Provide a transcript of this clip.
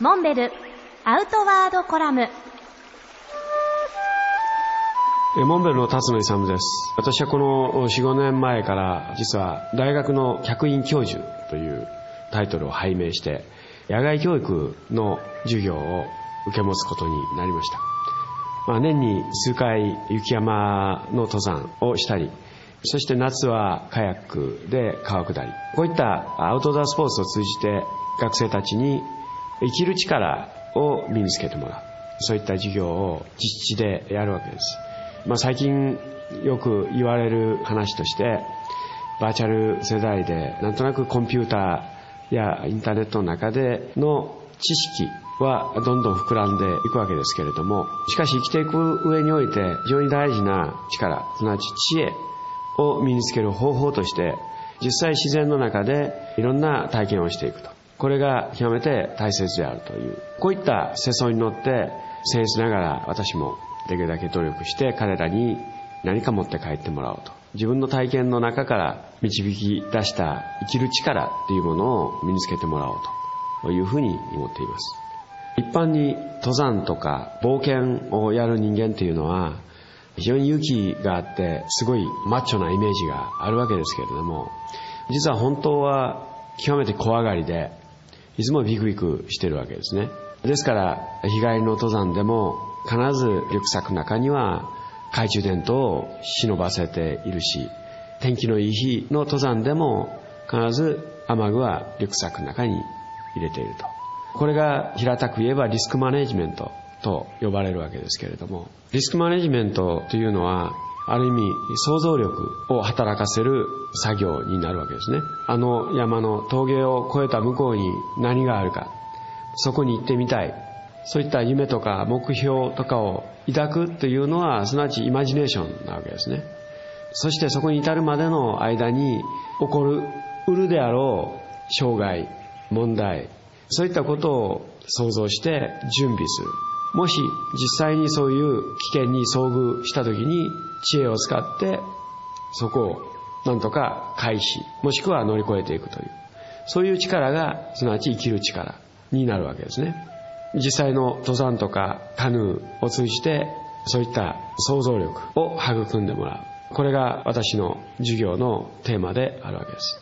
モンベルアウトワードコラム。モンベルの辰野勇です。私はこの45年前から実は大学の客員教授というタイトルを拝命して野外教育の授業を受け持つことになりました、まあ、年に数回雪山の登山をしたりそして夏はカヤックで川下り。こういったアウトドアスポーツを通じて学生たちに生きる力を身につけてもらう。そういった授業を実地でやるわけです、まあ、最近よく言われる話としてバーチャル世代でなんとなくコンピューターやインターネットの中での知識はどんどん膨らんでいくわけですけれどもしかし生きていく上において非常に大事な力すなわち知恵を身につける方法として実際自然の中でいろんな体験をしていくと。これが極めて大切であるという。こういった世相に乗って僭越ながら私もできるだけ努力して彼らに何か持って帰ってもらおうと。自分の体験の中から導き出した生きる力っていうものを身につけてもらおうというふうに思っています。一般に登山とか冒険をやる人間っていうのは非常に勇気があってすごいマッチョなイメージがあるわけですけれども実は本当は極めて怖がりでいつもビクビクしてるわけですね。ですから日帰りの登山でも必ずリュックサックの中には懐中電灯を忍ばせているし天気のいい日の登山でも必ず雨具はリュックサックの中に入れていると。これが平たく言えばリスクマネジメントと呼ばれるわけですけれどもリスクマネジメントというのはある意味想像力を働かせる作業になるわけですね。あの山の峠を越えた向こうに何があるか。そこに行ってみたい。そういった夢とか目標とかを抱くというのはすなわちイマジネーションなわけですね。そしてそこに至るまでの間に起こるうるであろう障害問題そういったことを想像して準備する。もし実際にそういう危険に遭遇した時に知恵を使ってそこをなんとか回避もしくは乗り越えていくというそういう力がすなわち生きる力になるわけですね。実際の登山とかカヌーを通じてそういった想像力を育んでもらう。これが私の授業のテーマであるわけです。